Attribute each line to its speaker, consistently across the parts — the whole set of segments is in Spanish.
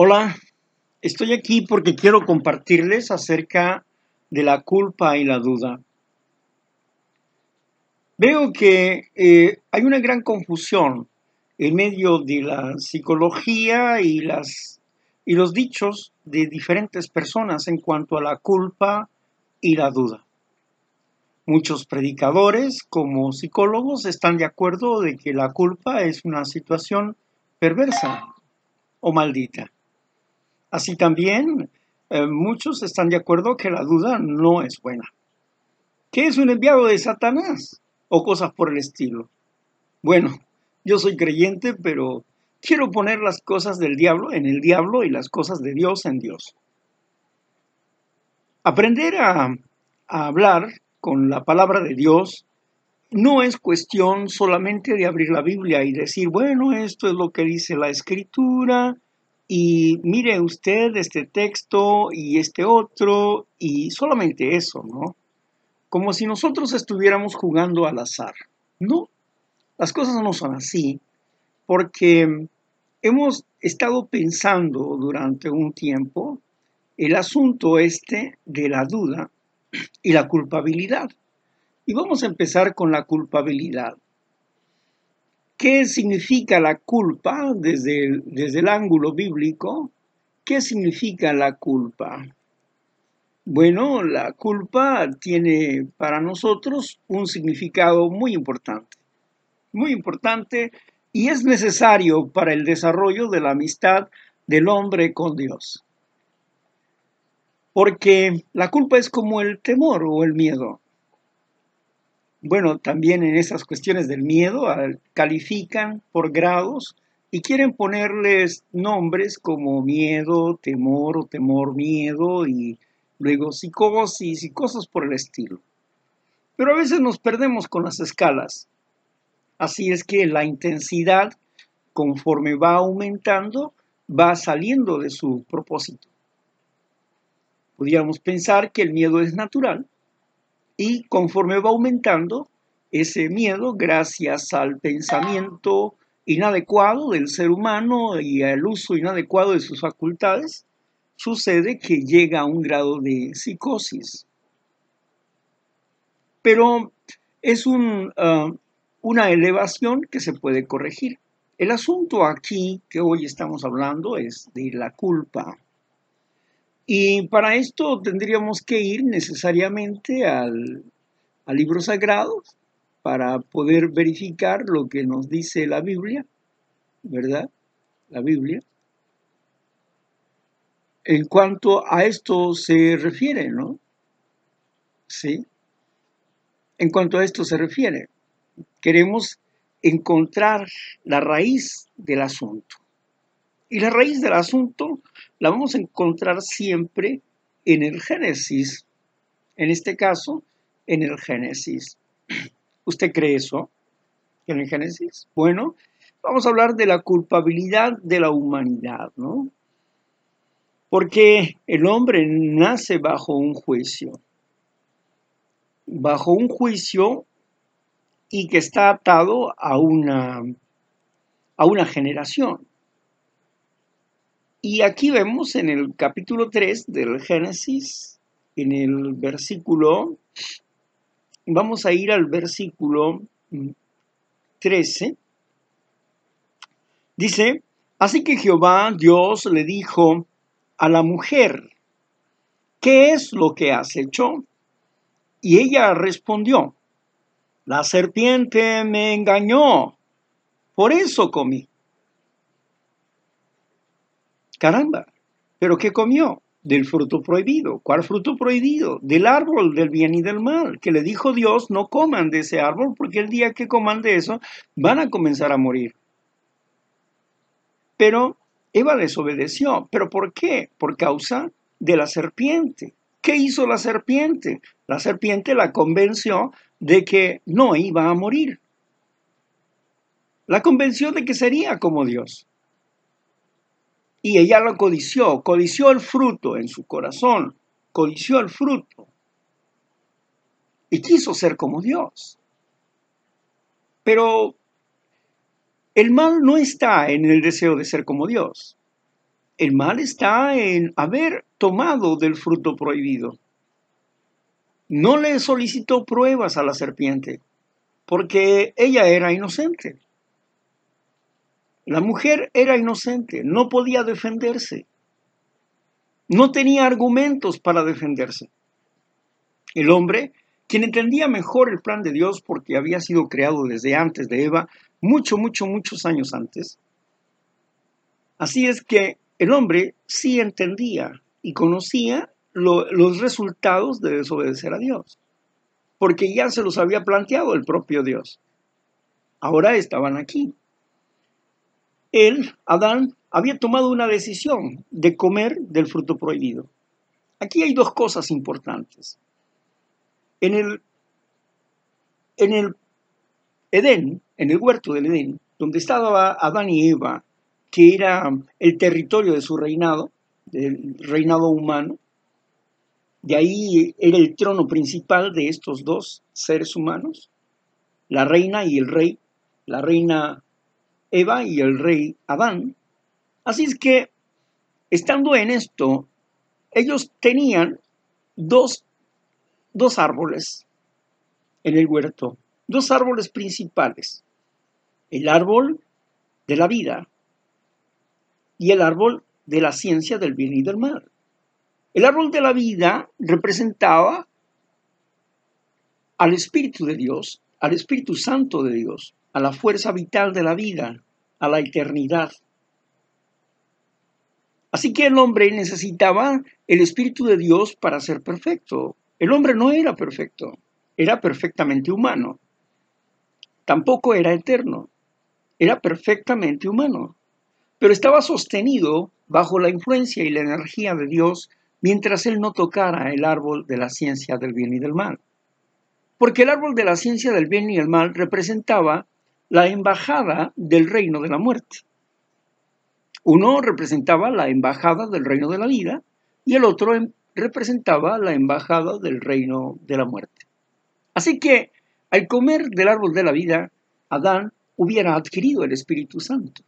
Speaker 1: Hola, estoy aquí porque quiero compartirles acerca de la culpa y la duda. Veo que eh, hay una gran confusión en medio de la psicología y, las, y los dichos de diferentes personas en cuanto a la culpa y la duda. Muchos predicadores como psicólogos están de acuerdo de que la culpa es una situación perversa o maldita. Así también, eh, muchos están de acuerdo que la duda no es buena. ¿Qué es un enviado de Satanás? O cosas por el estilo. Bueno, yo soy creyente, pero quiero poner las cosas del diablo en el diablo y las cosas de Dios en Dios. Aprender a, a hablar con la palabra de Dios no es cuestión solamente de abrir la Biblia y decir, bueno, esto es lo que dice la escritura, y mire usted este texto y este otro y solamente eso, ¿no? Como si nosotros estuviéramos jugando al azar. No, las cosas no son así, porque hemos estado pensando durante un tiempo el asunto este de la duda y la culpabilidad. Y vamos a empezar con la culpabilidad. ¿Qué significa la culpa desde el, desde el ángulo bíblico? ¿Qué significa la culpa? Bueno, la culpa tiene para nosotros un significado muy importante, muy importante y es necesario para el desarrollo de la amistad del hombre con Dios. Porque la culpa es como el temor o el miedo bueno, también en esas cuestiones del miedo califican por grados y quieren ponerles nombres como miedo, temor o temor, miedo y luego psicosis y cosas por el estilo. Pero a veces nos perdemos con las escalas. Así es que la intensidad, conforme va aumentando, va saliendo de su propósito. Podríamos pensar que el miedo es natural, y conforme va aumentando ese miedo, gracias al pensamiento inadecuado del ser humano y al uso inadecuado de sus facultades, sucede que llega a un grado de psicosis. Pero es ah, una elevación que se puede corregir. El asunto aquí que hoy estamos hablando es de la culpa. Y para esto tendríamos que ir necesariamente al, libro sagrado para poder verificar lo que nos dice la Biblia, ¿verdad? La Biblia. En cuanto a esto se refiere, ¿no? Sí. En cuanto a esto se refiere, queremos encontrar la raíz del asunto. Y la raíz del asunto la vamos a encontrar siempre en el Génesis. En este caso, en el Génesis. ¿Usted cree eso? ¿En el Génesis? Bueno, vamos a hablar de la culpabilidad de la humanidad, ¿no? Porque el hombre nace bajo un juicio. Bajo un juicio y que está atado a una, a una generación. Y aquí vemos en el capítulo 3 del Génesis, en el versículo, vamos a ir al versículo 13, dice, así que Jehová Dios le dijo a la mujer, ¿qué es lo que has hecho? Y ella respondió, la serpiente me engañó, por eso comí. Caramba, ¿pero qué comió? Del fruto prohibido. ¿Cuál fruto prohibido? Del árbol del bien y del mal, que le dijo Dios, no coman de ese árbol, porque el día que coman de eso van a comenzar a morir. Pero Eva desobedeció. ¿Pero por qué? Por causa de la serpiente. ¿Qué hizo la serpiente? La serpiente la convenció de que no iba a morir. La convenció de que sería como Dios. Y ella lo codició, codició el fruto en su corazón, codició el fruto. Y quiso ser como Dios. Pero el mal no está en el deseo de ser como Dios. el mal está en haber tomado del fruto prohibido. No le solicitó pruebas a la serpiente, porque ella era inocente. La mujer era inocente, no podía defenderse. No tenía argumentos para defenderse. El hombre, quien entendía mejor el plan de Dios porque había sido creado desde antes de Eva, mucho, mucho, muchos años antes. Así es que el hombre sí entendía y conocía los resultados de desobedecer a Dios, porque ya se los había planteado el propio Dios. Ahora estaban aquí. Él, Adán, había tomado una decisión de comer del fruto prohibido. Aquí hay dos cosas importantes. En el, en el Edén, en el huerto del Edén, donde estaba Adán y Eva, que era el territorio de su reinado, del reinado humano, de ahí era el trono principal de estos dos seres humanos, la reina y el rey, la reina Eva y el rey Adán. Así es que, estando en esto, ellos tenían dos, dos árboles en el huerto, dos árboles principales. El árbol de la vida y el árbol de la ciencia del bien y del mal. El árbol de la vida representaba al Espíritu de Dios, al Espíritu Santo de Dios a la fuerza vital de la vida, a la eternidad. Así que el hombre necesitaba el Espíritu de Dios para ser perfecto. El hombre no era perfecto, era perfectamente humano. Tampoco era eterno, era perfectamente humano. Pero estaba sostenido bajo la influencia y la energía de Dios mientras él no tocara el árbol de la ciencia del bien y del mal. Porque el árbol de la ciencia del bien y el mal representaba la embajada del reino de la muerte. Uno representaba la embajada del reino de la vida y el otro em, representaba la embajada del reino de la muerte. Así que al comer del árbol de la vida, Adán hubiera adquirido el Espíritu Santo.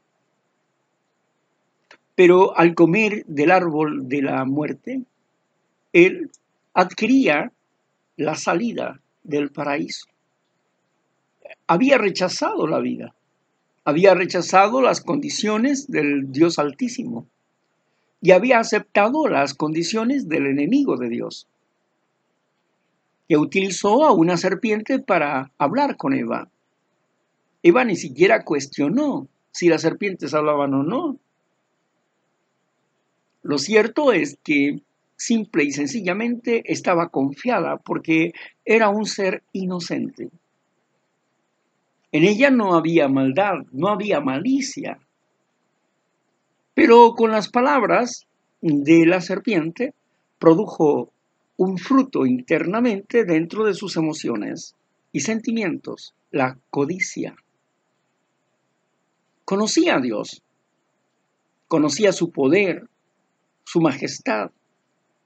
Speaker 1: Pero al comer del árbol de la muerte, él adquiría la salida del paraíso había rechazado la vida, había rechazado las condiciones del Dios Altísimo y había aceptado las condiciones del enemigo de Dios, que utilizó a una serpiente para hablar con Eva. Eva ni siquiera cuestionó si las serpientes hablaban o no. Lo cierto es que simple y sencillamente estaba confiada porque era un ser inocente. En ella no había maldad, no había malicia. Pero con las palabras de la serpiente produjo un fruto internamente dentro de sus emociones y sentimientos, la codicia. Conocía a Dios, conocía su poder, su majestad.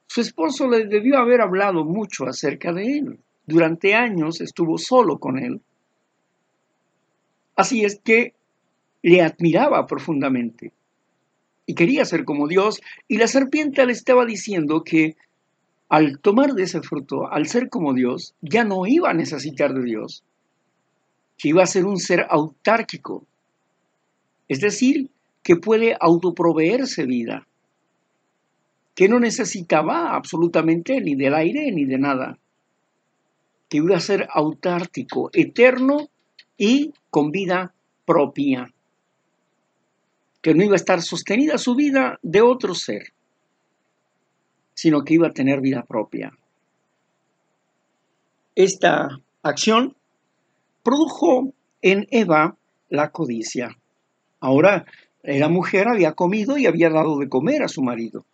Speaker 1: Su esposo le debió haber hablado mucho acerca de él. Durante años estuvo solo con él Así es que le admiraba profundamente y quería ser como Dios y la serpiente le estaba diciendo que al tomar de ese fruto, al ser como Dios, ya no iba a necesitar de Dios, que iba a ser un ser autárquico, es decir, que puede autoproveerse vida, que no necesitaba absolutamente ni del aire ni de nada, que iba a ser autártico, eterno y con vida propia, que no iba a estar sostenida su vida de otro ser, sino que iba a tener vida propia. Esta acción produjo en Eva la codicia. Ahora la mujer había comido y había dado de comer a su marido.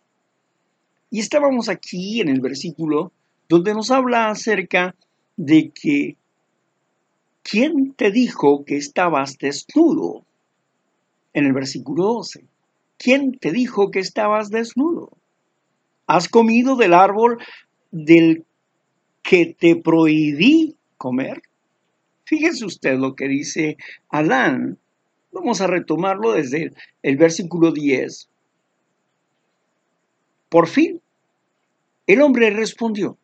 Speaker 1: Y estábamos aquí en el versículo donde nos habla acerca de que ¿quién te dijo que estabas desnudo? En el versículo 12. ¿Quién te dijo que estabas desnudo? ¿Has comido del árbol del que te prohibí comer? Fíjese usted lo que dice Adán. Vamos a retomarlo desde el versículo 10. Por fin, el hombre respondió,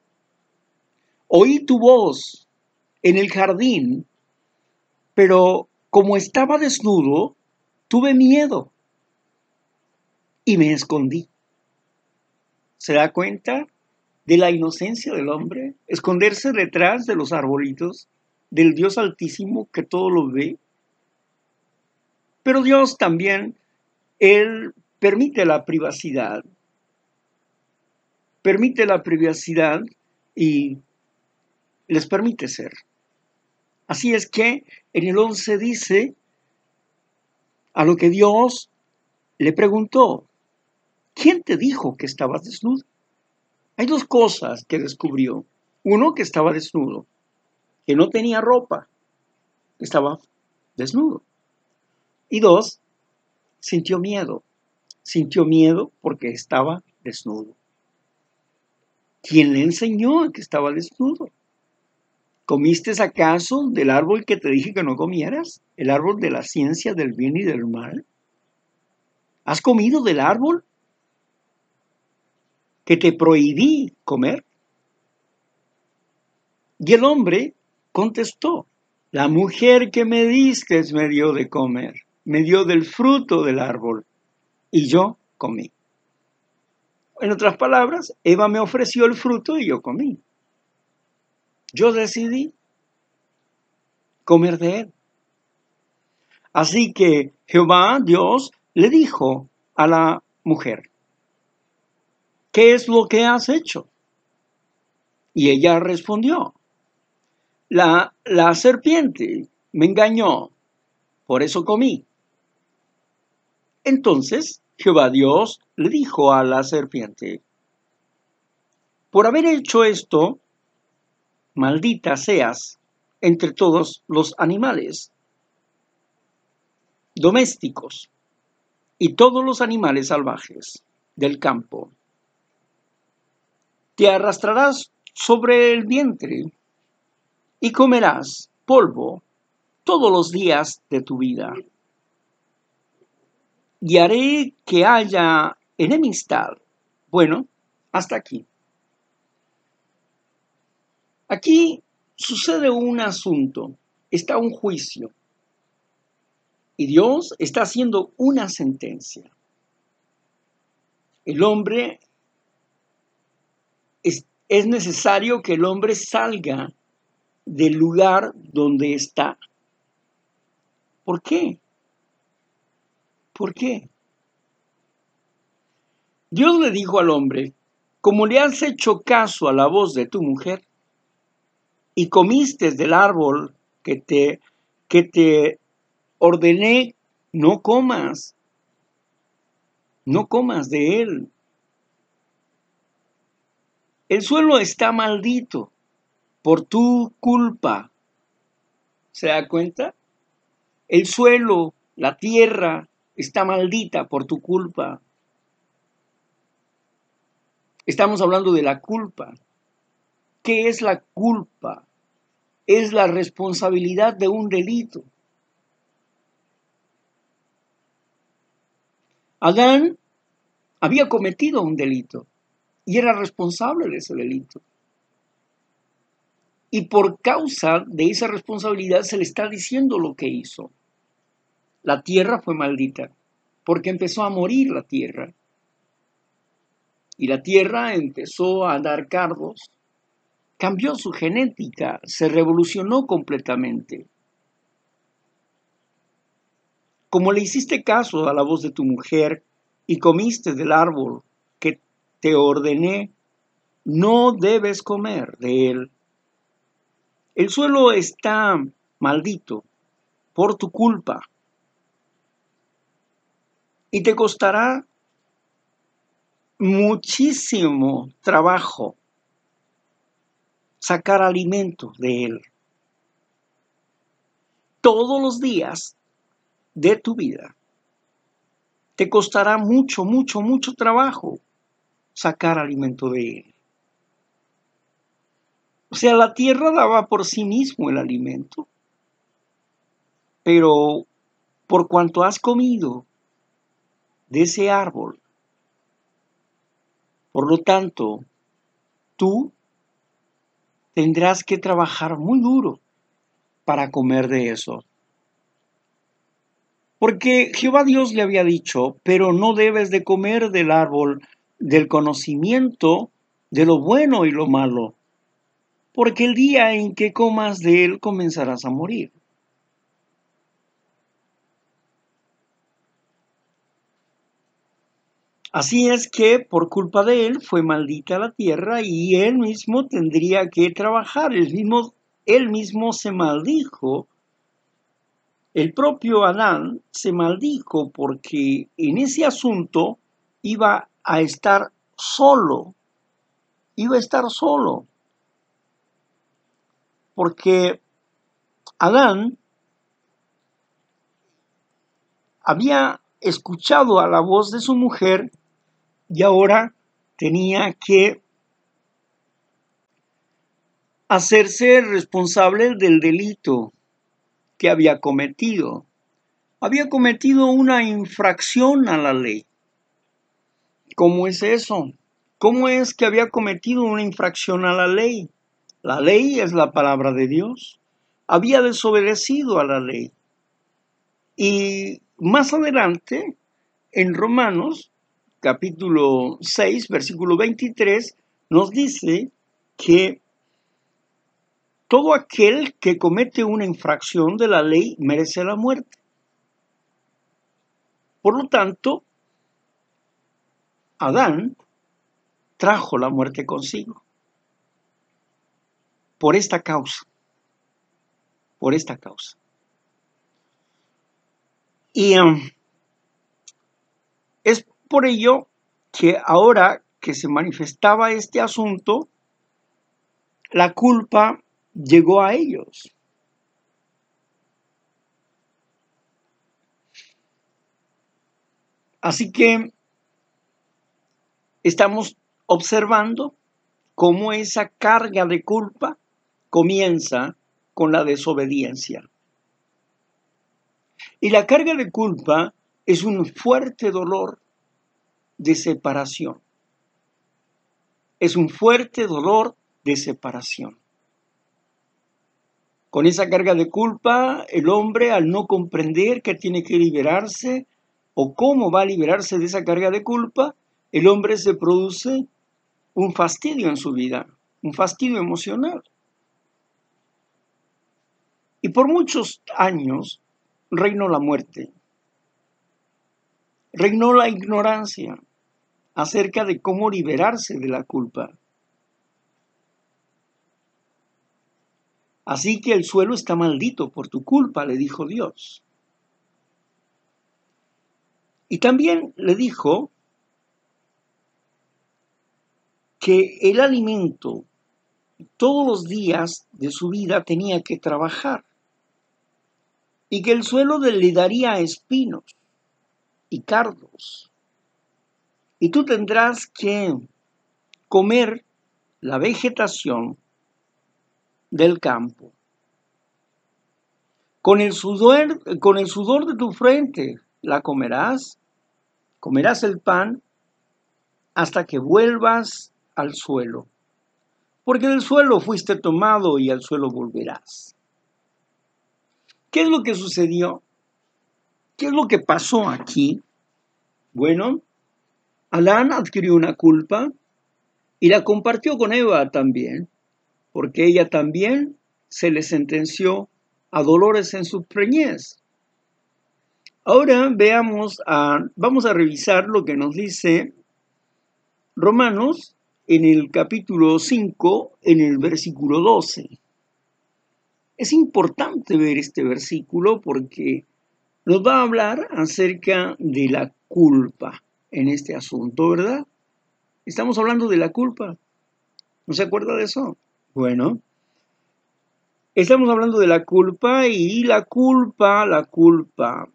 Speaker 1: oí tu voz en el jardín, pero como estaba desnudo, tuve miedo y me escondí. ¿Se da cuenta de la inocencia del hombre? Esconderse detrás de los arbolitos del Dios Altísimo que todo lo ve. Pero Dios también, Él permite la privacidad. Permite la privacidad y les permite ser. Así es que en el 11 dice, a lo que Dios le preguntó, ¿quién te dijo que estabas desnudo? Hay dos cosas que descubrió. Uno, que estaba desnudo, que no tenía ropa, estaba desnudo. Y dos, sintió miedo. Sintió miedo porque estaba desnudo. ¿Quién le enseñó que estaba desnudo? ¿Comiste acaso del árbol que te dije que no comieras? ¿El árbol de la ciencia del bien y del mal? ¿Has comido del árbol que te prohibí comer? Y el hombre contestó, la mujer que me diste me dio de comer, me dio del fruto del árbol, y yo comí. En otras palabras, Eva me ofreció el fruto y yo comí yo decidí comer de él. Así que Jehová, Dios, le dijo a la mujer, ¿qué es lo que has hecho? Y ella respondió, la, la serpiente me engañó, por eso comí. Entonces Jehová Dios le dijo a la serpiente, por haber hecho esto, maldita seas entre todos los animales domésticos y todos los animales salvajes del campo. Te arrastrarás sobre el vientre y comerás polvo todos los días de tu vida. Y haré que haya enemistad. Bueno, hasta aquí. Aquí sucede un asunto, está un juicio y Dios está haciendo una sentencia. El hombre, es, es necesario que el hombre salga del lugar donde está. ¿Por qué? ¿Por qué? Dios le dijo al hombre, como le has hecho caso a la voz de tu mujer, y comiste del árbol que te, que te ordené, no comas, no comas de él. El suelo está maldito por tu culpa. ¿Se da cuenta? El suelo, la tierra, está maldita por tu culpa. Estamos hablando de la culpa. ¿Qué es la culpa? Es la responsabilidad de un delito. Adán había cometido un delito y era responsable de ese delito. Y por causa de esa responsabilidad se le está diciendo lo que hizo. La tierra fue maldita porque empezó a morir la tierra. Y la tierra empezó a dar cardos cambió su genética, se revolucionó completamente. Como le hiciste caso a la voz de tu mujer y comiste del árbol que te ordené, no debes comer de él. El suelo está maldito por tu culpa y te costará muchísimo trabajo sacar alimento de él. Todos los días de tu vida te costará mucho, mucho, mucho trabajo sacar alimento de él. O sea, la tierra daba por sí mismo el alimento, pero por cuanto has comido de ese árbol, Por lo tanto, tú tendrás que trabajar muy duro para comer de eso. Porque Jehová Dios le había dicho, pero no debes de comer del árbol del conocimiento de lo bueno y lo malo, porque el día en que comas de él comenzarás a morir. Así es que por culpa de él fue maldita la tierra y él mismo tendría que trabajar, él mismo, él mismo se maldijo. El propio Adán se maldijo porque en ese asunto iba a estar solo, iba a estar solo, porque Adán había escuchado a la voz de su mujer y ahora tenía que hacerse responsable del delito que había cometido. Había cometido una infracción a la ley. ¿Cómo es eso? ¿Cómo es que había cometido una infracción a la ley? La ley es la palabra de Dios. Había desobedecido a la ley. Y más adelante, en Romanos, capítulo 6, versículo 23, nos dice que todo aquel que comete una infracción de la ley merece la muerte. Por lo tanto, Adán trajo la muerte consigo. Por esta causa. Por esta causa. Y um, es por ello que ahora que se manifestaba este asunto, la culpa llegó a ellos. Así que estamos observando cómo esa carga de culpa comienza con la desobediencia. Y la carga de culpa es un fuerte dolor de separación. Es un fuerte dolor de separación. Con esa carga de culpa, el hombre al no comprender que tiene que liberarse o cómo va a liberarse de esa carga de culpa, el hombre se produce un fastidio en su vida, un fastidio emocional. Y por muchos años reinó la muerte, reinó la ignorancia acerca de cómo liberarse de la culpa. Así que el suelo está maldito por tu culpa, le dijo Dios. Y también le dijo que el alimento todos los días de su vida tenía que trabajar y que el suelo le daría espinos y cardos. Y tú tendrás que comer la vegetación del campo. Con el, sudor, con el sudor de tu frente la comerás, comerás el pan hasta que vuelvas al suelo, porque del suelo fuiste tomado y al suelo volverás. ¿Qué es lo que sucedió? ¿Qué es lo que pasó aquí? Bueno, Alán adquirió una culpa y la compartió con Eva también, porque ella también se le sentenció a dolores en su preñez. Ahora veamos, a, vamos a revisar lo que nos dice Romanos en el capítulo 5, en el versículo 12. Es importante ver este versículo porque nos va a hablar acerca de la culpa en este asunto, ¿verdad? Estamos hablando de la culpa. ¿No se acuerda de eso? Bueno, estamos hablando de la culpa y la culpa, la culpa.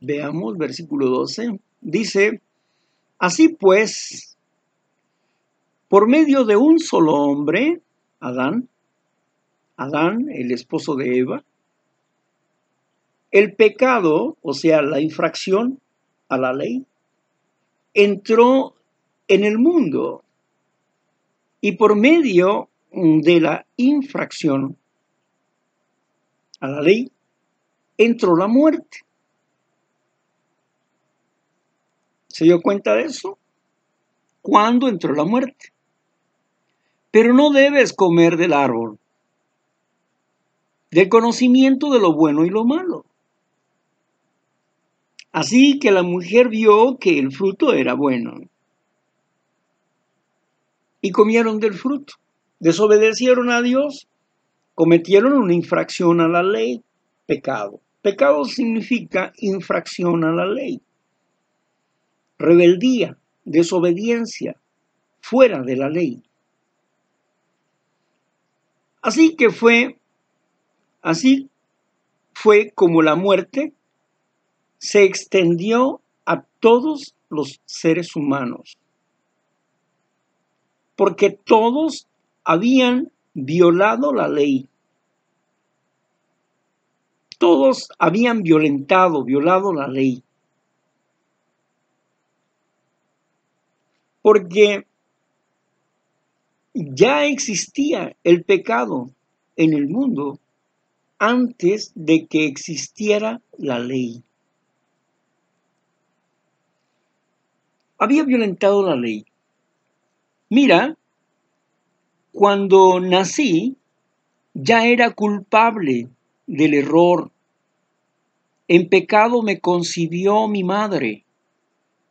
Speaker 1: Veamos, versículo 12. Dice, así pues, por medio de un solo hombre, Adán, Adán, el esposo de Eva, el pecado, o sea, la infracción a la ley, entró en el mundo y por medio de la infracción a la ley entró la muerte. ¿Se dio cuenta de eso? ¿Cuándo entró la muerte? Pero no debes comer del árbol, del conocimiento de lo bueno y lo malo. Así que la mujer vio que el fruto era bueno. Y comieron del fruto. Desobedecieron a Dios. Cometieron una infracción a la ley. Pecado. Pecado significa infracción a la ley. Rebeldía, desobediencia, fuera de la ley. Así que fue, así fue como la muerte se extendió a todos los seres humanos, porque todos habían violado la ley. Todos habían violentado, violado la ley. Porque ya existía el pecado en el mundo antes de que existiera la ley. Había violentado la ley. Mira, cuando nací ya era culpable del error. En pecado me concibió mi madre,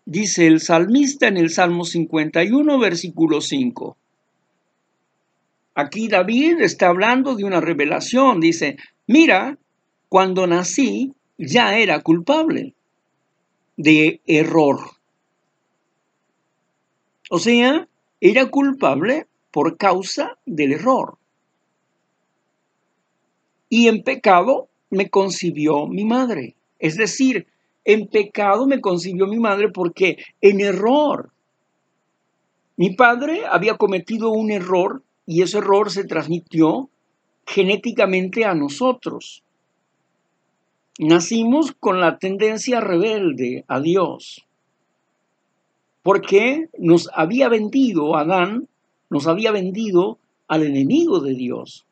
Speaker 1: dice el salmista en el Salmo 51, versículo 5. Aquí David está hablando de una revelación. Dice, mira, cuando nací ya era culpable de error. O sea, era culpable por causa del error. Y en pecado me concibió mi madre. Es decir, en pecado me concibió mi madre porque en error. Mi padre había cometido un error y ese error se transmitió genéticamente a nosotros. Nacimos con la tendencia rebelde a Dios, porque nos había vendido, Adán nos había vendido al enemigo de Dios.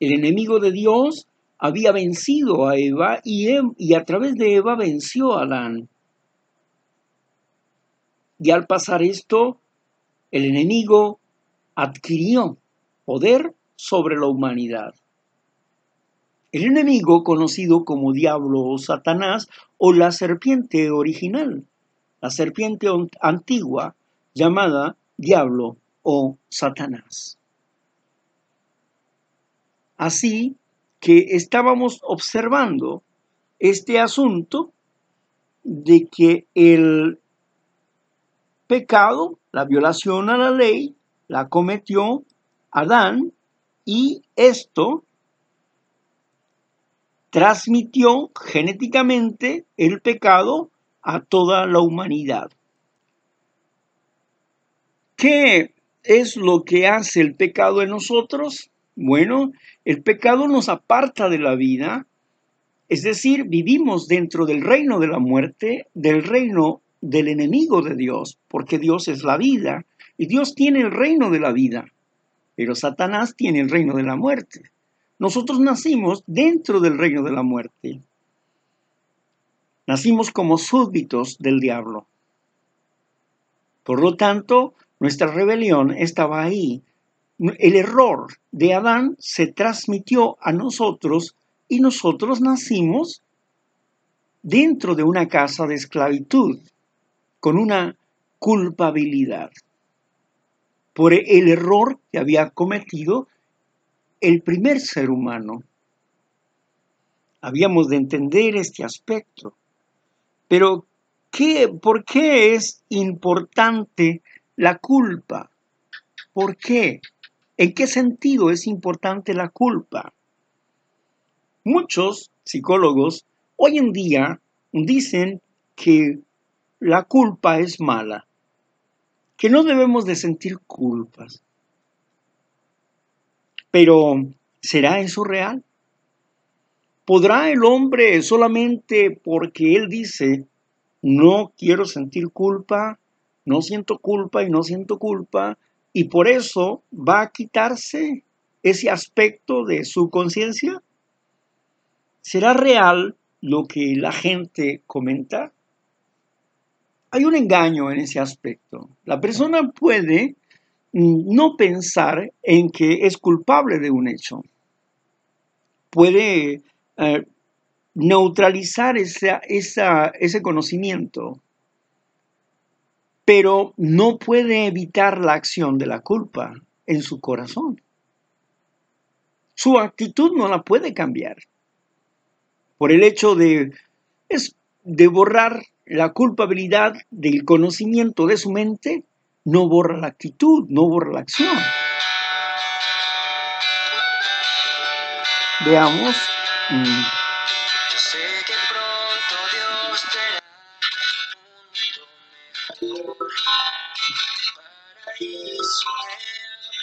Speaker 1: El enemigo de Dios había vencido a Eva y, y a través de Eva venció a Adán. Y al pasar esto, el enemigo adquirió poder sobre la humanidad. El enemigo conocido como diablo o Satanás o la serpiente original, la serpiente antigua llamada diablo o Satanás. Así que estábamos observando este asunto de que el pecado, la violación a la ley, la cometió Adán y esto transmitió genéticamente el pecado a toda la humanidad. ¿Qué es lo que hace el pecado en nosotros? Bueno, el pecado nos aparta de la vida, es decir, vivimos dentro del reino de la muerte, del reino del enemigo de Dios, porque Dios es la vida y Dios tiene el reino de la vida, pero Satanás tiene el reino de la muerte. Nosotros nacimos dentro del reino de la muerte. Nacimos como súbditos del diablo. Por lo tanto, nuestra rebelión estaba ahí. El error de Adán se transmitió a nosotros y nosotros nacimos dentro de una casa de esclavitud, con una culpabilidad por el error que había cometido el primer ser humano. Habíamos de entender este aspecto. Pero, ¿qué, ¿por qué es importante la culpa? ¿Por qué? ¿En qué sentido es importante la culpa? Muchos psicólogos hoy en día dicen que la culpa es mala que no debemos de sentir culpas. Pero, ¿será eso real? ¿Podrá el hombre solamente porque él dice, no quiero sentir culpa, no siento culpa y no siento culpa, y por eso va a quitarse ese aspecto de su conciencia. ¿Será real lo que la gente comenta? Hay un engaño en ese aspecto. La persona puede no pensar en que es culpable de un hecho. Puede eh, neutralizar ese conocimiento, pero no puede evitar la acción de la culpa en su corazón. Su actitud no la puede cambiar por el hecho de, es, de borrar la culpabilidad del conocimiento de su mente, no borra la actitud, no borra la acción. Veamos. Mm,